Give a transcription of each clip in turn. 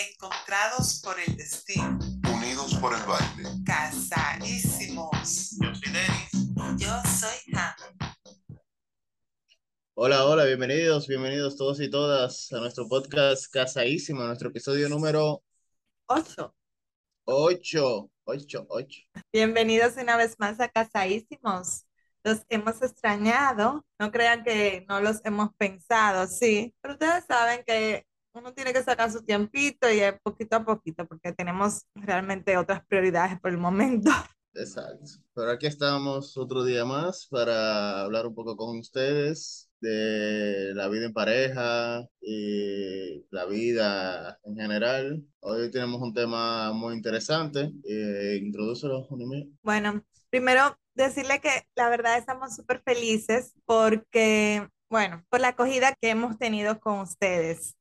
Encontrados por el destino. Unidos por el baile. Casadísimos. Yo soy Denis. Yo soy Hannah. Hola, hola, bienvenidos, bienvenidos todos y todas a nuestro podcast Casadísimo, nuestro episodio número Ocho. 8, 8, 8. Bienvenidos una vez más a Casadísimos. Los hemos extrañado. No crean que no los hemos pensado, sí. Pero ustedes saben que uno tiene que sacar su tiempito y es poquito a poquito porque tenemos realmente otras prioridades por el momento. Exacto. Pero aquí estamos otro día más para hablar un poco con ustedes de la vida en pareja y la vida en general. Hoy tenemos un tema muy interesante. Eh, introdúcelo. Bueno, primero decirle que la verdad estamos súper felices porque, bueno, por la acogida que hemos tenido con ustedes.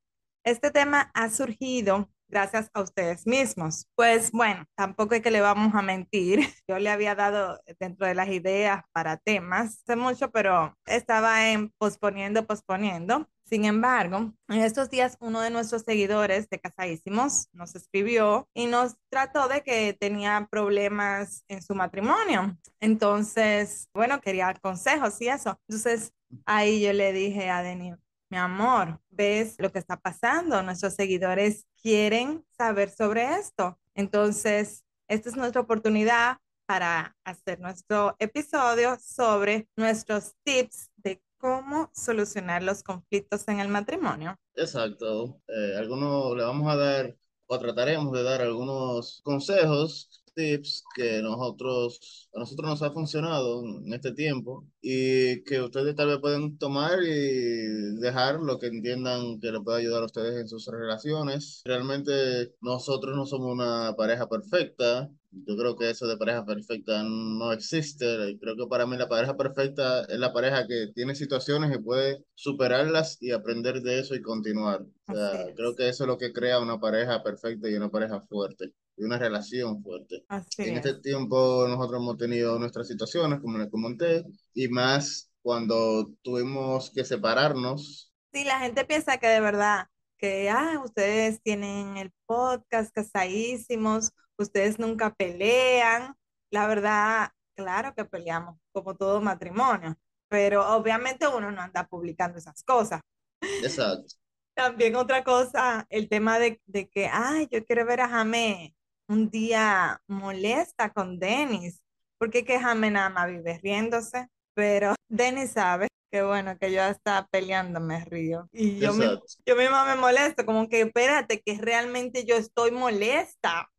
Este tema ha surgido gracias a ustedes mismos. Pues bueno, tampoco es que le vamos a mentir. Yo le había dado dentro de las ideas para temas hace mucho, pero estaba en posponiendo, posponiendo. Sin embargo, en estos días uno de nuestros seguidores de Casadísimos nos escribió y nos trató de que tenía problemas en su matrimonio. Entonces, bueno, quería consejos y eso. Entonces, ahí yo le dije a Denis, mi amor, ves lo que está pasando, nuestros seguidores quieren saber sobre esto. Entonces, esta es nuestra oportunidad para hacer nuestro episodio sobre nuestros tips de cómo solucionar los conflictos en el matrimonio. Exacto. Eh, algunos le vamos a dar o trataremos de dar algunos consejos, tips que nosotros, a nosotros nos ha funcionado en este tiempo y que ustedes tal vez pueden tomar y dejar lo que entiendan que le pueda ayudar a ustedes en sus relaciones. Realmente nosotros no somos una pareja perfecta. Yo creo que eso de pareja perfecta no existe. Creo que para mí la pareja perfecta es la pareja que tiene situaciones y puede superarlas y aprender de eso y continuar. O sea, creo que eso es lo que crea una pareja perfecta y una pareja fuerte y una relación fuerte. Así En es. este tiempo nosotros hemos tenido nuestras situaciones, como les comenté, y más cuando tuvimos que separarnos. Sí, la gente piensa que de verdad, que ah, ustedes tienen el podcast casadísimos, ustedes nunca pelean. La verdad, claro que peleamos, como todo matrimonio, pero obviamente uno no anda publicando esas cosas. Exacto. También otra cosa, el tema de, de que, ay, yo quiero ver a Jamé un día molesta con Denis, porque que nada más vive riéndose, pero Denis sabe que bueno, que yo hasta peleando me río. Y yo, mi- yo misma me molesto, como que espérate, que realmente yo estoy molesta.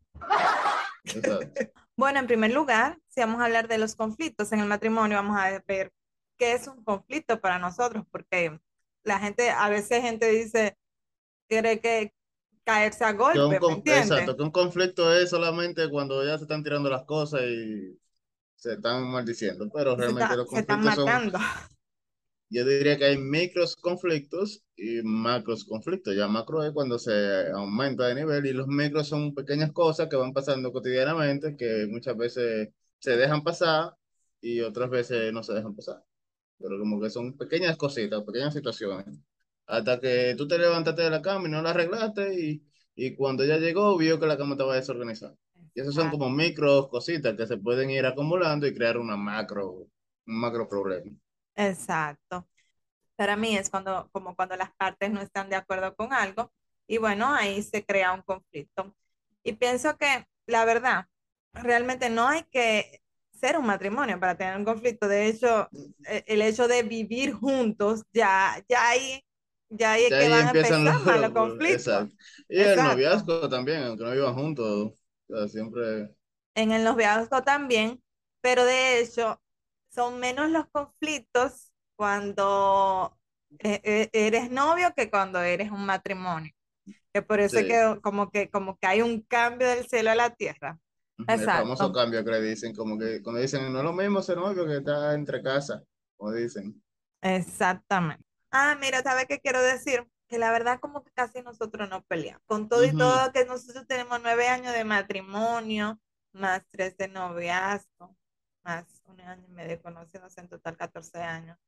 Bueno, en primer lugar, si vamos a hablar de los conflictos en el matrimonio, vamos a ver qué es un conflicto para nosotros, porque la gente, a veces gente dice, quiere que caerse a Que un golpe, ¿me exacto, que un conflicto es solamente cuando ya se están tirando las cosas y se están maldiciendo, pero realmente está- los se están conflictos son, matando. yo diría que hay micros conflictos y macros conflictos. Ya macro es cuando se aumenta de nivel y los micros son pequeñas cosas que van pasando cotidianamente que muchas veces se dejan pasar y otras veces no se dejan pasar. Pero como que son pequeñas cositas, pequeñas situaciones. Hasta que tú te levantaste de la cama y no la arreglaste y, y cuando ya llegó vio que la cama estaba desorganizada. Y esos son como micros cositas que se pueden ir acumulando y crear una macro, un macro problema. Exacto. Para mí es cuando, como cuando las partes no están de acuerdo con algo y bueno, ahí se crea un conflicto. Y pienso que la verdad, realmente no hay que ser un matrimonio para tener un conflicto. De hecho, e- el hecho de vivir juntos, ya, ya ahí, ya ahí es Ya que ahí van a empiezan empezar los, los conflictos. exacto. Y el Exacto. noviazgo también, aunque no vivan juntos, o sea, siempre, En el noviazgo también, pero de hecho son menos los conflictos cuando e- e- eres novio que cuando eres un matrimonio. Que por eso es sí, que como que como que hay un cambio del cielo a la tierra. el famoso cambio que le dicen, como que cuando dicen, no es lo mismo ser novio que estar entre casa, como dicen. exactamente. Ah, mira, ¿sabes qué quiero decir? Que la verdad como que casi nosotros no peleamos. Con todo y todo que nosotros tenemos nueve años de matrimonio, más tres de noviazgo, más un año y medio conociéndose, en total 14 años.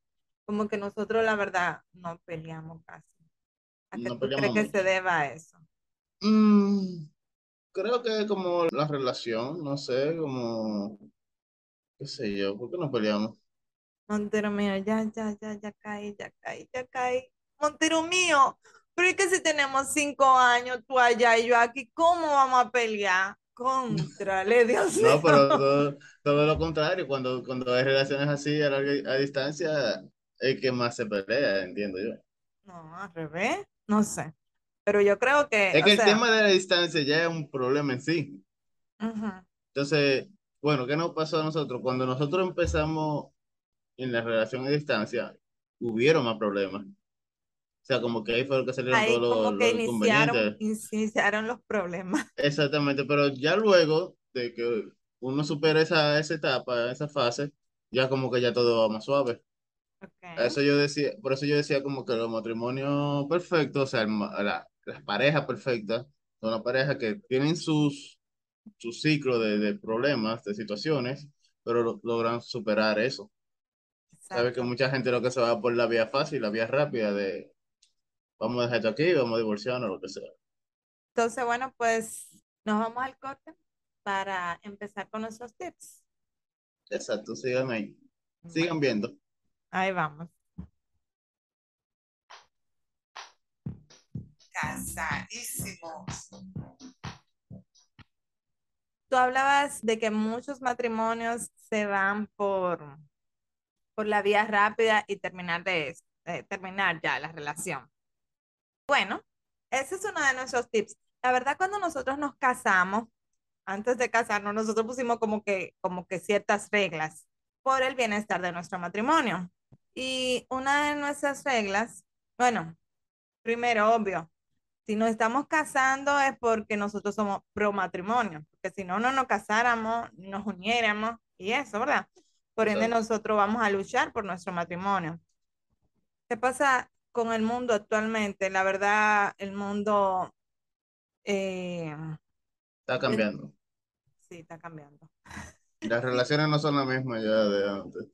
Como que nosotros la verdad no peleamos casi. ¿A qué No tú crees que se deba a eso? Mm, creo que como la relación, no sé, como, qué sé yo, ¿por qué nos peleamos? Montero mío, ya, ya, ya, ya caí, ya caí, ya caí. Montero mío, pero es que si tenemos cinco años, tú allá y yo aquí, ¿cómo vamos a pelear? Contrale, Dios No, mío. pero todo, todo lo contrario, cuando, cuando hay relaciones así a larga a distancia, es que más se pelea, entiendo yo. No, al revés, no sé. Pero yo creo que, Es que el sea, tema de la distancia ya es un problema en sí. Entonces, bueno, ¿qué nos pasó a nosotros? Cuando nosotros empezamos en la relación a distancia, hubieron más problemas. O sea, como que ahí fue lo que salieron Ahí todos los, como que los iniciaron, inconvenientes. iniciaron los problemas. Exactamente, pero ya luego de que uno supera esa, esa etapa, esa fase, ya como que ya todo va más suave. A Ok, Eso yo decía, por eso yo decía como que los matrimonios perfectos, o sea, la- las parejas perfectas, son las parejas que tienen sus, su ciclo de, de problemas, de situaciones, pero lo- logran superar eso. Sabes que mucha gente lo que se va por la vía fácil, la vía rápida de vamos a dejar esto aquí, vamos a divorciarnos, lo que sea. Entonces, bueno, pues nos vamos al corte para empezar con nuestros tips. Exacto, sigan ahí. Bueno, Sigan viendo. ahí vamos. Casadísimos. Tú hablabas de que muchos matrimonios se van por, por la vía rápida y terminar de eh, terminar ya la relación. Bueno, ese es uno de nuestros tips. La verdad, cuando nosotros nos casamos, antes de casarnos, nosotros pusimos como que, como que ciertas reglas por el bienestar de nuestro matrimonio. Y una de nuestras reglas, bueno, primero, obvio, si nos estamos casando es porque nosotros somos pro matrimonio, porque si no, no nos casáramos, nos uniéramos y eso, ¿verdad? Por ende, nosotros vamos a luchar por nuestro matrimonio. ¿Qué pasa con el mundo actualmente? La verdad, el mundo eh, Está cambiando. sí está cambiando. Las relaciones no son las mismas ya de antes.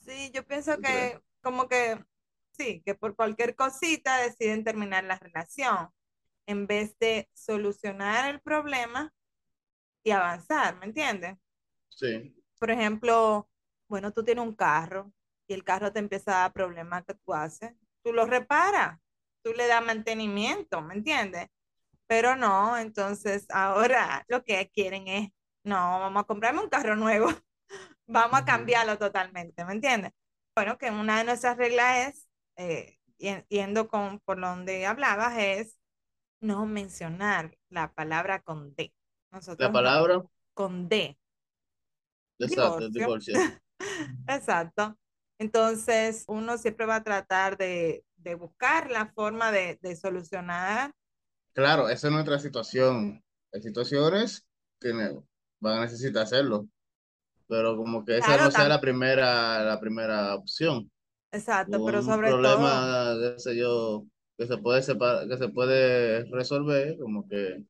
Sí, yo pienso que como que sí, que por cualquier cosita deciden terminar la relación en vez de solucionar el problema y avanzar, ¿me entiendes? Sí, Por ejemplo, bueno, tú tienes un carro y el carro te empieza a dar problemas que tú haces, tú lo reparas, tú le das mantenimiento, ¿me entiendes? Pero no, entonces ahora lo que quieren es, no, vamos a comprarme un carro nuevo, vamos a cambiarlo totalmente, ¿me entiendes? Bueno, que una de nuestras reglas es, eh, yendo con, por donde hablabas, es no mencionar la palabra con D. La Nosotros palabra, con D, exacto, divorcio. divorcio. Exacto. Entonces, uno siempre va a tratar de, de buscar la forma de, de solucionar. Claro, esa es nuestra situación. Hay situaciones que van a necesitar hacerlo, pero como que esa Claro, no sea la primera, la primera opción. exacto, pero Un sobre todo, problema, qué sé yo, que se puede que se puede resolver, como que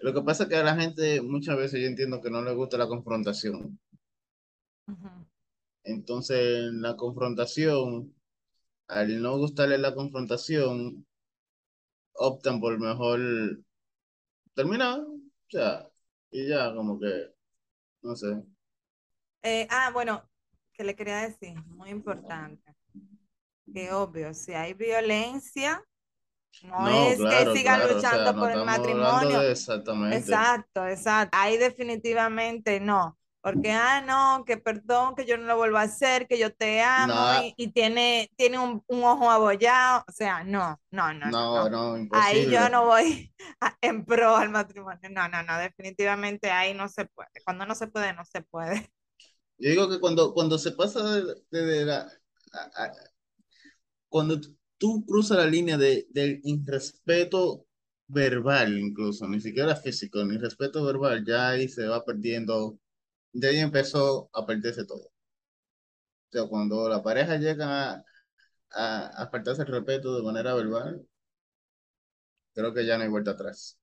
lo que pasa es que a la gente muchas veces yo entiendo que no le gusta la confrontación. Entonces, en la confrontación, al no gustarle la confrontación, optan por mejor terminar, o sea, y ya como que, no sé. eh, ah, bueno, que le quería decir, muy importante, que obvio, si hay violencia, no No, es que sigan claro, o sea, luchando no por el matrimonio, exactamente. Exacto, exacto. Ahí definitivamente no. Porque, ah, no, que perdón, que yo no lo vuelvo a hacer, que yo te amo No, y, y tiene, tiene un, un ojo abollado. O sea, no, no, no, no, no, no. Ahí yo no voy a- en pro al matrimonio. No, no, no, definitivamente ahí no se puede. Cuando no se puede, no se puede. Yo digo que cuando, cuando se pasa de, de- de la, a- a- cuando tú cruzas la línea de, del irrespeto verbal incluso, ni siquiera físico, ni respeto verbal, ya ahí se va perdiendo, de ahí empezó a perderse todo. O sea, cuando la pareja llega a, a, a faltarse el respeto de manera verbal, creo que ya no hay vuelta atrás.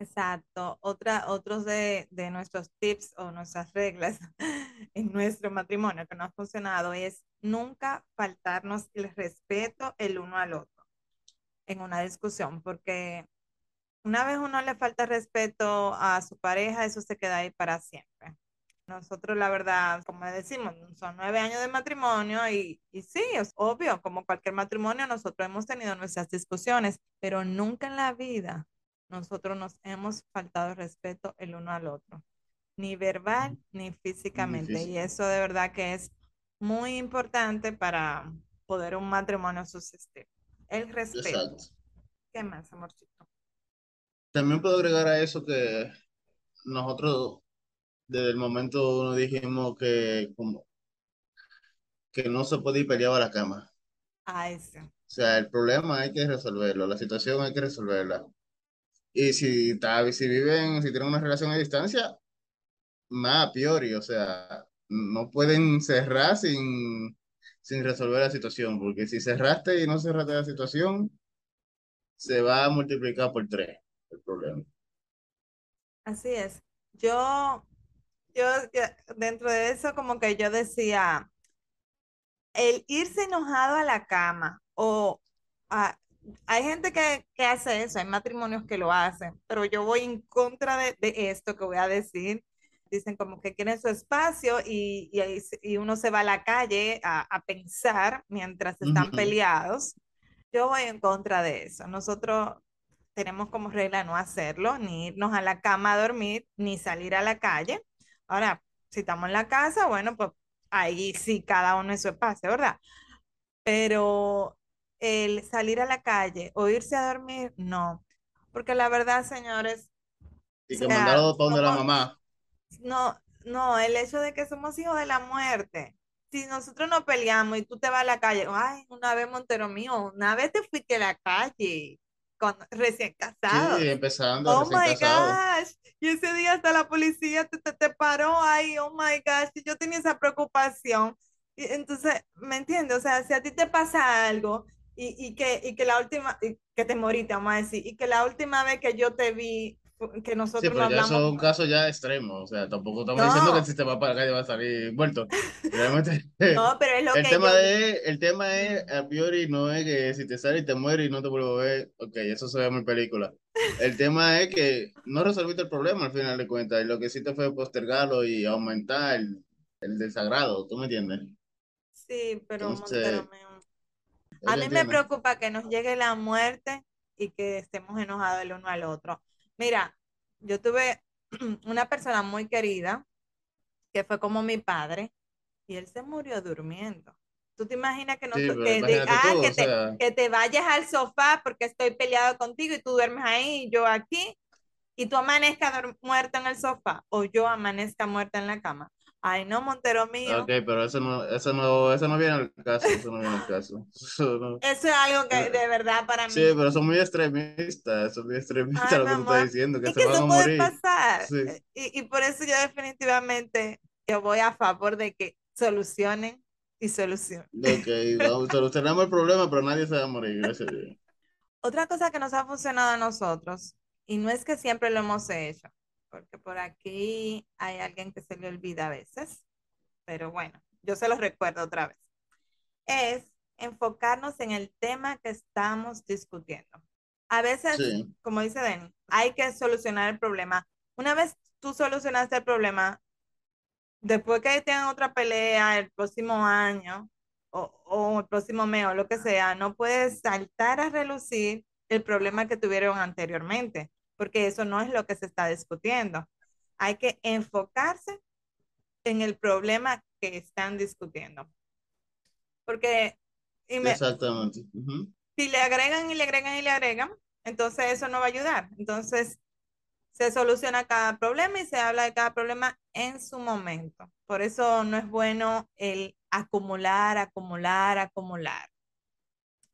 Exacto. Otra, otros de, de nuestros tips o nuestras reglas en nuestro matrimonio que no ha funcionado es nunca faltarnos el respeto el uno al otro en una discusión, porque una vez uno le falta respeto a su pareja, eso se queda ahí para siempre. Nosotros, la verdad, como decimos, son nueve años de matrimonio y, y sí, es obvio, como cualquier matrimonio, nosotros hemos tenido nuestras discusiones, pero nunca en la vida nosotros nos hemos faltado respeto el uno al otro, ni verbal ni físicamente. Y eso de verdad que es muy importante para poder un matrimonio subsistir. El respeto. Exacto. ¿Qué más, amorcito? También puedo agregar a eso que nosotros desde el momento uno dijimos que como que no se puede ir peleado a la cama. Ay, sí. O sea, el problema hay que resolverlo, la situación hay que resolverla. Y si, está, si viven, si tienen una relación a distancia, más a priori, o sea, no pueden cerrar sin, sin resolver la situación, porque si cerraste y no cerraste la situación, se va a multiplicar por tres el problema. Así es. Yo, yo, dentro de eso, como que yo decía, el irse enojado a la cama o a- hay gente que, que hace eso, hay matrimonios que lo hacen, pero yo voy en contra de, de esto que voy a decir. Dicen como que quieren su espacio y, y, y uno se va a la calle a, a pensar mientras están peleados. Yo voy en contra de eso. Nosotros tenemos como regla no hacerlo, ni irnos a la cama a dormir, ni salir a la calle. Ahora, si estamos en la casa, bueno, pues ahí sí cada uno en su espacio, ¿verdad? Pero el salir a la calle o irse a dormir, no. Porque la verdad, señores, Y que sea, mandarlo para donde la mamá. no, no, el hecho de que somos hijos de la muerte. Si nosotros nos peleamos y tú te vas a la calle, ay, una vez Montero mío, una vez te fuiste a la calle con recién casados. Sí, empezando Oh recién my casado. gosh. Y ese día hasta la policía te, te, te paró ahí, oh my gosh. Y yo tenía esa preocupación. Y entonces, ¿me entiendes? O sea, si a ti te pasa algo y, y que, y que la última, que te moriste, vamos a decir, y que la última vez que yo te vi, que Sí, nosotros no pero ya eso es un caso ya extremo. O sea, tampoco estamos diciendo que no, si te va para la calle va a salir muerto. Realmente, no, pero es lo el que tema yo, de, el tema es, a priori, no es que si te sale y te muere y no te vuelvo a ver, ok, eso se ve muy película. El tema es que no resolviste el problema al final de cuentas, y lo que hiciste fue postergarlo y aumentar el, el desagrado, ¿tú me entiendes? sí, pero Entonces, mío. ¿ella A mí me preocupa que nos llegue la muerte y que estemos enojados el uno al otro. Mira, yo tuve una persona muy querida que fue como mi padre y él se murió durmiendo. ¿Tú te imaginas que, no, Sí, que, de- imagínate ah, tú, que te, sea, que te vayas al sofá porque estoy peleado contigo y tú duermes ahí y yo aquí y tú amanezcas muerta en el sofá o yo amanezca muerta en la cama? Ay, no, Montero mío. ok, pero eso no, eso no, eso no viene al caso, eso no viene al caso. Eso no- Eso es algo que eh, de verdad para Sí, mí pero son muy extremistas, son muy extremistas Ay, lo que tú estás diciendo, que es se que van a eso puede morir. pasar. Sí, eh, Y, y por eso yo definitivamente yo voy a favor de que solucionen y solucionen. ok, vamos, solucionamos el problema, pero nadie se va a morir, gracias a Dios. Otra cosa que nos ha funcionado a nosotros, y no es que siempre lo hemos hecho, porque por aquí hay alguien que se le olvida a veces, pero bueno, yo se los recuerdo otra vez, es enfocarnos en el tema que estamos discutiendo. A veces, Sí, como dice Denny, hay que solucionar el problema. Una vez tú solucionaste el problema, después que tengan otra pelea el próximo año o, o el próximo mes o lo que sea, no puedes saltar a relucir el problema que tuvieron anteriormente, porque eso no es lo que se está discutiendo. Hay que enfocarse en el problema que están discutiendo. Porque y me- exactamente. Ujú. si le agregan y le agregan y le agregan, entonces eso no va a ayudar. Entonces se soluciona cada problema y se habla de cada problema en su momento. Por eso no es bueno el acumular, acumular, acumular.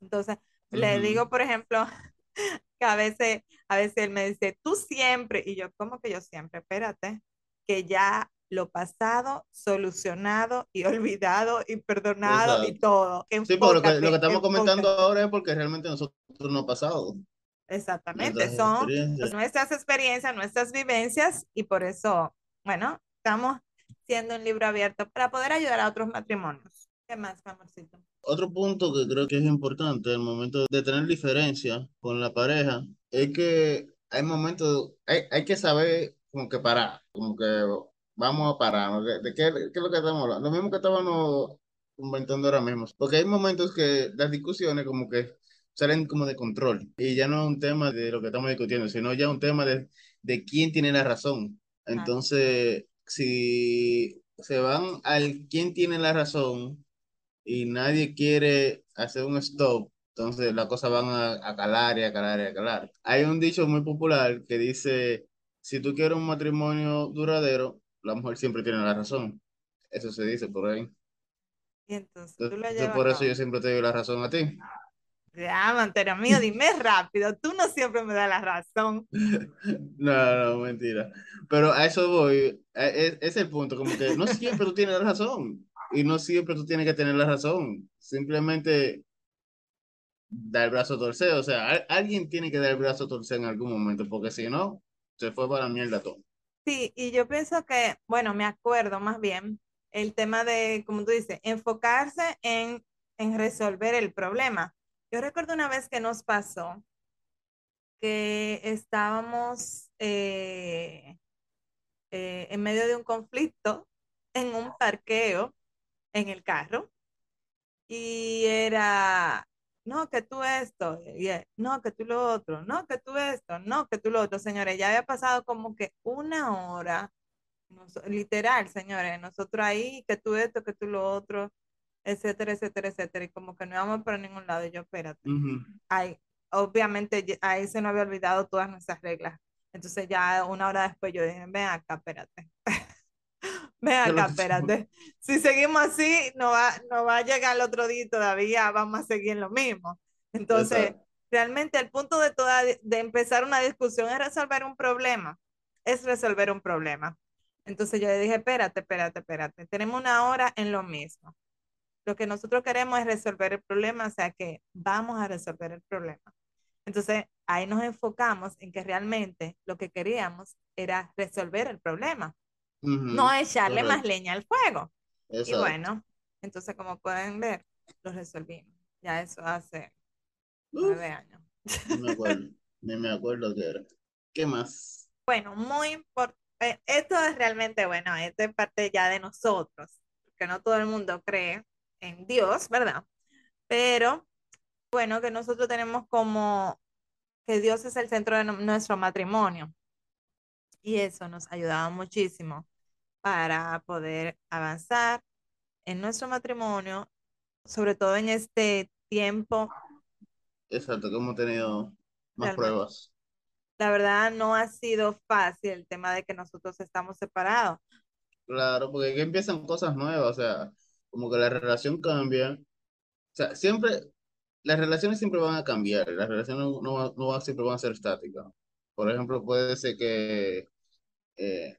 Entonces, le Ujú. digo, por ejemplo, que a veces, a veces él me dice, tú siempre, y yo, ¿cómo que yo siempre? Espérate, que ya lo pasado, solucionado y olvidado y perdonado y todo. Sí, porque lo que, lo que Enfócate, estamos comentando ahora es porque realmente nosotros no ha pasado, Exactamente, nuestras son experiencias. nuestras experiencias, nuestras vivencias y por eso, bueno, estamos siendo un libro abierto para poder ayudar a otros matrimonios. ¿Qué más, amorcito? Otro punto que creo que es importante al momento de tener diferencias con la pareja es que hay momentos, hay, hay que saber como que parar, como que vamos a parar, ¿no? ¿De, qué, qué es lo que estamos hablando? Lo mismo que estábamos comentando ahora mismo, porque hay momentos que las discusiones como que salen como de control y ya no es un tema de lo que estamos discutiendo, sino ya un tema de, de quién tiene la razón. Entonces, si se van al quién tiene la razón y nadie quiere hacer un stop, entonces las cosas van a, a calar y a calar y a calar. Hay un dicho muy popular que dice, si tú quieres un matrimonio duradero, la mujer siempre tiene la razón. Eso se dice por ahí. Y entonces tú lo Entonces, por eso yo siempre te doy la razón a ti. Ya, Montero mío, dime rápido, tú no siempre me das la razón. No, no, mentira. Pero a eso voy. a- Es, es el punto, como que no siempre tú tienes la razón. Y no siempre tú tienes que tener la razón. Simplemente dar el brazo a torcer. O sea, al- alguien tiene que dar el brazo a torcer en algún momento, porque si no, se fue para la mierda todo. Sí, y yo pienso que, bueno, me acuerdo más bien el tema de, como tú dices, enfocarse en, en resolver el problema. Yo recuerdo una vez que nos pasó que estábamos eh, eh, en medio de un conflicto en un parqueo en el carro y era, no, que tú esto, él, no, que tú lo otro, no, que tú esto, no, que tú lo otro, señores, ya había pasado como que una hora, literal, señores, nosotros ahí, que tú esto, que tú lo otro, etcétera, etcétera, etcétera, y como que no íbamos para ningún lado, y yo, espérate, Ujú. ahí, obviamente ahí se nos había olvidado todas nuestras reglas, entonces ya una hora después yo dije, ven acá, espérate. Ven ¿Qué es lo acá, espérate. Si seguimos así, no va, no va a llegar el otro día y todavía vamos a seguir en lo mismo. Entonces, Exacto. realmente el punto de, toda, de empezar una discusión es resolver un problema. Es resolver un problema. Entonces yo le dije, espérate, espérate, espérate. Tenemos una hora en lo mismo. Lo que nosotros queremos es resolver el problema, o sea que vamos a resolver el problema. Entonces, ahí nos enfocamos en que realmente lo que queríamos era resolver el problema No echarle más leña al fuego. Y bueno, entonces como pueden ver, lo resolvimos. Ya eso hace nueve años. ni me acuerdo. Ni me acuerdo qué era. ¿Qué más? Bueno, muy importante. Esto es realmente, bueno, esto es parte ya de nosotros, porque no todo el mundo cree en Dios, ¿verdad? Pero bueno, que nosotros tenemos como que Dios es el centro de nu- nuestro matrimonio. Y eso nos ayudaba muchísimo para poder avanzar en nuestro matrimonio, sobre todo en este tiempo. Exacto, que hemos tenido más Realmente. pruebas. La verdad no ha sido fácil el tema de que nosotros estamos separados. Claro, porque aquí empiezan cosas nuevas, o sea, como que la relación cambia. O sea, siempre, las relaciones siempre van a cambiar, las relaciones no, no, no siempre van a ser estáticas. Por ejemplo, puede ser que, eh,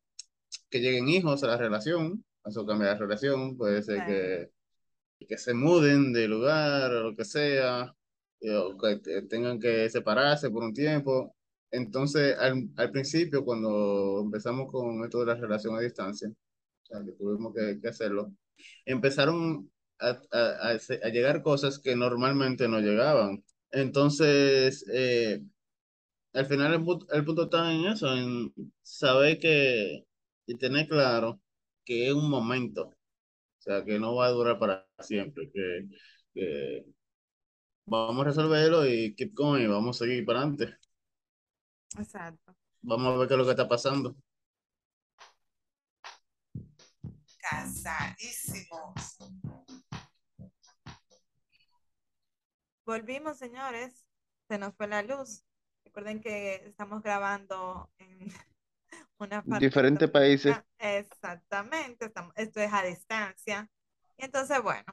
que lleguen hijos a la relación, eso cambia la relación, puede ser que, que se muden de lugar o lo que sea, eh, o que te- tengan que separarse por un tiempo. Entonces, al, al principio, cuando empezamos con esto de la relación a distancia, o sea, que tuvimos que, que hacerlo, empezaron a, a- a llegar cosas que normalmente no llegaban. Entonces, eh, al final el, el punto está en eso, en saber que y tener claro que es un momento, o sea, que no va a durar para siempre, que, que vamos a resolverlo y keep going, vamos a seguir para adelante, Exacto. vamos a ver qué es lo que está pasando. Casadísimos. Volvimos, señores. Se nos fue la luz. Recuerden que estamos grabando en una Diferentes países. Exactamente. Estamos, esto es a distancia. Y entonces, bueno,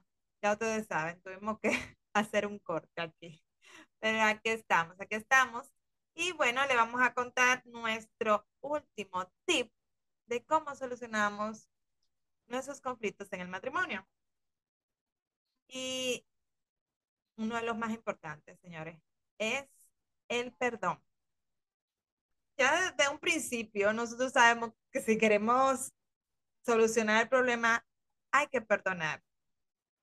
ya ustedes saben, tuvimos que hacer un corte aquí. Pero aquí estamos, aquí estamos. Y bueno, le vamos a contar nuestro último tip de cómo solucionamos nuestros conflictos en el matrimonio. Y uno de los más importantes, señores, es el perdón. Ya desde un principio nosotros sabemos que si queremos solucionar el problema, hay que perdonar.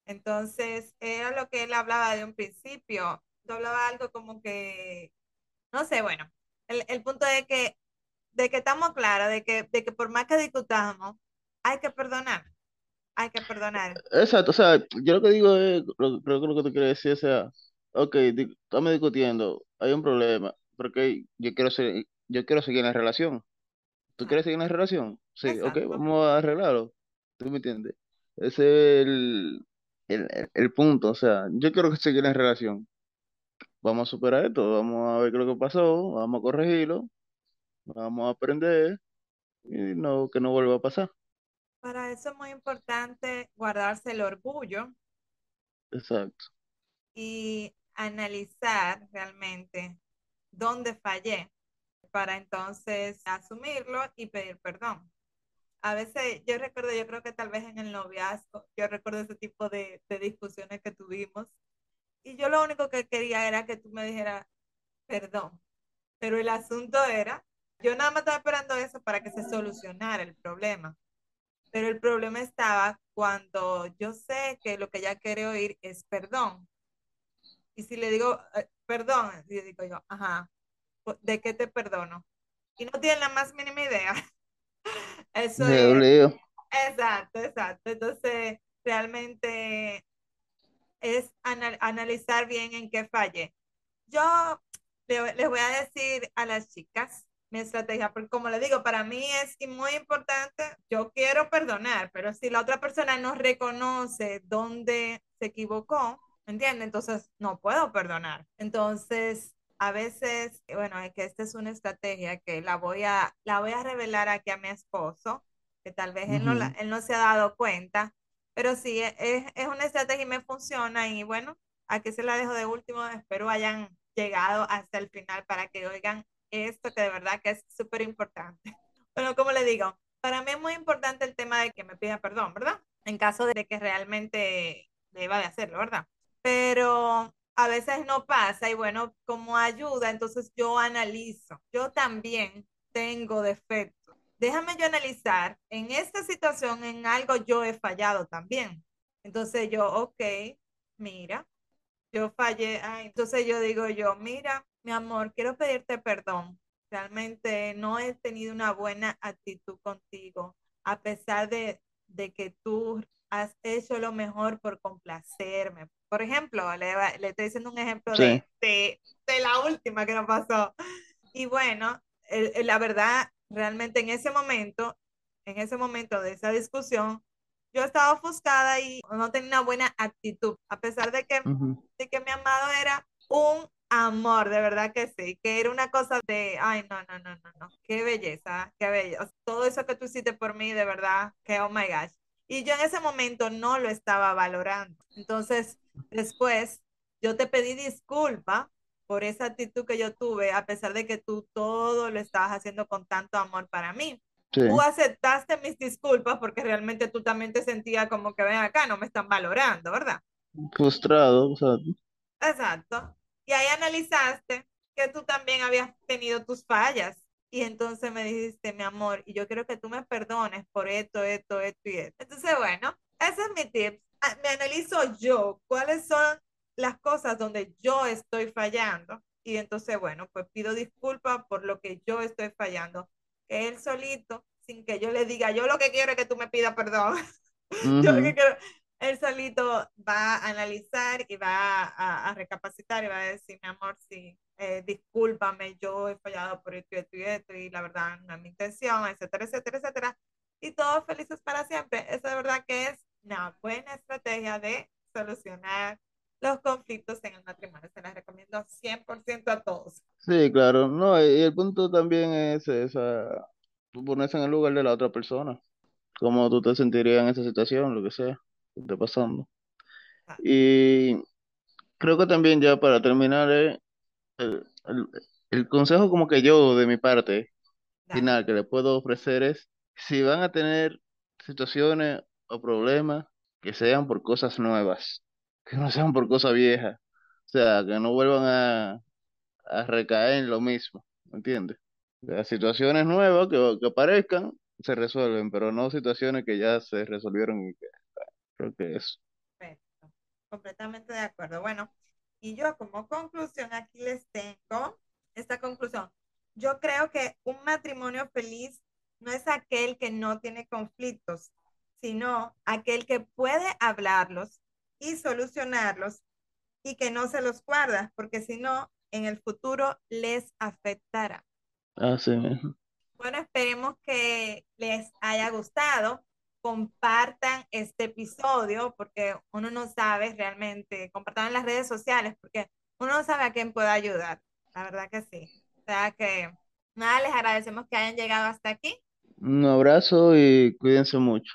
Entonces, era lo que él hablaba de un principio. Yo hablaba algo como que, no sé, bueno, El, el punto es que, de que estamos claros, de que, de que por más que discutamos, hay que perdonar, hay que perdonar. Exacto, o sea, yo lo que digo es, creo que lo que tú quieres decir, o sea, ok, estamos discutiendo, hay un problema, porque yo quiero ser, yo quiero seguir en la relación. ¿Tú quieres seguir en la relación? Sí, ok, Exacto. vamos a arreglarlo. ¿Tú me entiendes? Ese es el, el, el- punto, o sea, yo quiero que seguir en la relación. Vamos a superar esto, vamos a ver qué es lo que pasó, vamos a corregirlo, vamos a aprender y no, que no vuelva a pasar. Para eso es muy importante guardarse el orgullo Exacto. y analizar realmente dónde fallé para entonces asumirlo y pedir perdón. A veces yo recuerdo, yo creo que tal vez en el noviazgo, yo recuerdo ese tipo de, de discusiones que tuvimos y yo lo único que quería era que tú me dijeras perdón, pero el asunto era, yo nada más estaba esperando eso para que se solucionara el problema, pero el problema estaba cuando yo sé que lo que ella quiere oír es perdón. Y si le digo, eh, perdón, y digo yo, ajá, ¿de qué te perdono? Y no tiene la más mínima idea. Eso Es es, exacto, exacto. Entonces, realmente es anal- analizar bien en qué falle. Yo le- les voy a decir a las chicas mi estrategia, porque como les digo, para mí es muy importante, yo quiero perdonar, pero si la otra persona no reconoce dónde se equivocó, ¿entiende? Entonces no puedo perdonar. Entonces, a veces, bueno, es que esta es una estrategia que la voy a, la voy a revelar aquí a mi esposo, que tal vez él no, la- él no se ha dado cuenta, pero sí, e- es, es una estrategia y me funciona y bueno, aquí se la dejo de último, espero hayan llegado hasta el final para que oigan esto que de verdad que es súper importante. Bueno, como le digo, para mí es muy importante el tema de que me pida perdón, ¿verdad? En caso de que realmente deba de hacerlo, ¿verdad? Pero a veces no pasa y bueno, como ayuda, entonces yo analizo. Yo también tengo defectos. Déjame yo analizar, en esta situación, en algo yo he fallado también. Entonces yo, ok, mira, yo fallé. Ay, entonces yo digo yo, mira, mi amor, quiero pedirte perdón. Realmente no he tenido una buena actitud contigo, a pesar de, de que tú has hecho lo mejor por complacerme. Por ejemplo, le, le estoy diciendo un ejemplo Sí, de, de, de la última que nos pasó. Y bueno, el- el- la verdad, realmente en ese momento, en ese momento de esa discusión, yo estaba ofuscada y no tenía una buena actitud, a pesar de que, ujú. de que mi amado era un amor, de verdad que sí, que era una cosa de, ay, no, no, no, no, no, qué belleza, qué belleza, todo eso que tú hiciste por mí, de verdad, que oh my gosh. Y yo en ese momento no lo estaba valorando. Entonces, después, yo te pedí disculpa por esa actitud que yo tuve, a pesar de que tú todo lo estabas haciendo con tanto amor para mí. Sí, Tú aceptaste mis disculpas porque realmente tú también te sentías como que ven acá, no me están valorando, ¿verdad? frustrado, o sea, Exacto. Y ahí analizaste que tú también habías tenido tus fallas. Y entonces me dijiste, mi amor, y yo quiero que tú me perdones por esto, esto, esto y esto. Entonces, bueno, ese es mi tip. Ah, Me analizo yo cuáles son las cosas donde yo estoy fallando. Y entonces, bueno, pues pido disculpas por lo que yo estoy fallando. Que él solito, sin que yo le diga, yo lo que quiero es que tú me pidas perdón. Yo lo que quiero, él solito va a analizar y va a, a recapacitar y va a decir, mi amor, sí, eh, discúlpame, yo he fallado por esto y esto y esto, y la verdad no es mi intención, etcétera, etcétera, etcétera. Y todos felices para siempre. Eso de verdad que es una buena estrategia de solucionar los conflictos en el matrimonio. Se las recomiendo 100% a todos. Sí, claro, no, y el punto también es esa, tú ponerse en el lugar de la otra persona, cómo tú te sentirías en esa situación, lo que sea, que esté pasando. Ah, Y creo que también ya para terminar, eh, el, el, el consejo como que yo de mi parte Dale. final que le puedo ofrecer es, si van a tener situaciones o problemas, que sean por cosas nuevas, que no sean por cosas viejas, o sea, que no vuelvan a, a recaer en lo mismo, ¿me entiendes? Las situaciones nuevas que, que aparezcan se resuelven, pero no situaciones que ya se resolvieron y que creo que eso. Perfecto. Completamente de acuerdo. Bueno, y yo como conclusión aquí les tengo esta conclusión. yo creo que un matrimonio feliz no es aquel que no tiene conflictos, sino aquel que puede hablarlos y solucionarlos y que no se los guarda, porque si no, en el futuro les afectará. Así mismo. Bueno, esperemos que les haya gustado. Compartan este episodio porque uno no sabe realmente, compartan en las redes sociales porque uno no sabe a quién puede ayudar. La verdad que sí. O sea que nada, les agradecemos que hayan llegado hasta aquí. Un abrazo y cuídense mucho.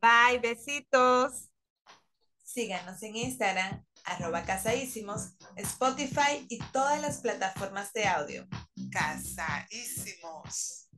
Bye, besitos. Síganos en Instagram, arroba casaísimos, Spotify y todas las plataformas de audio. Casaísimos.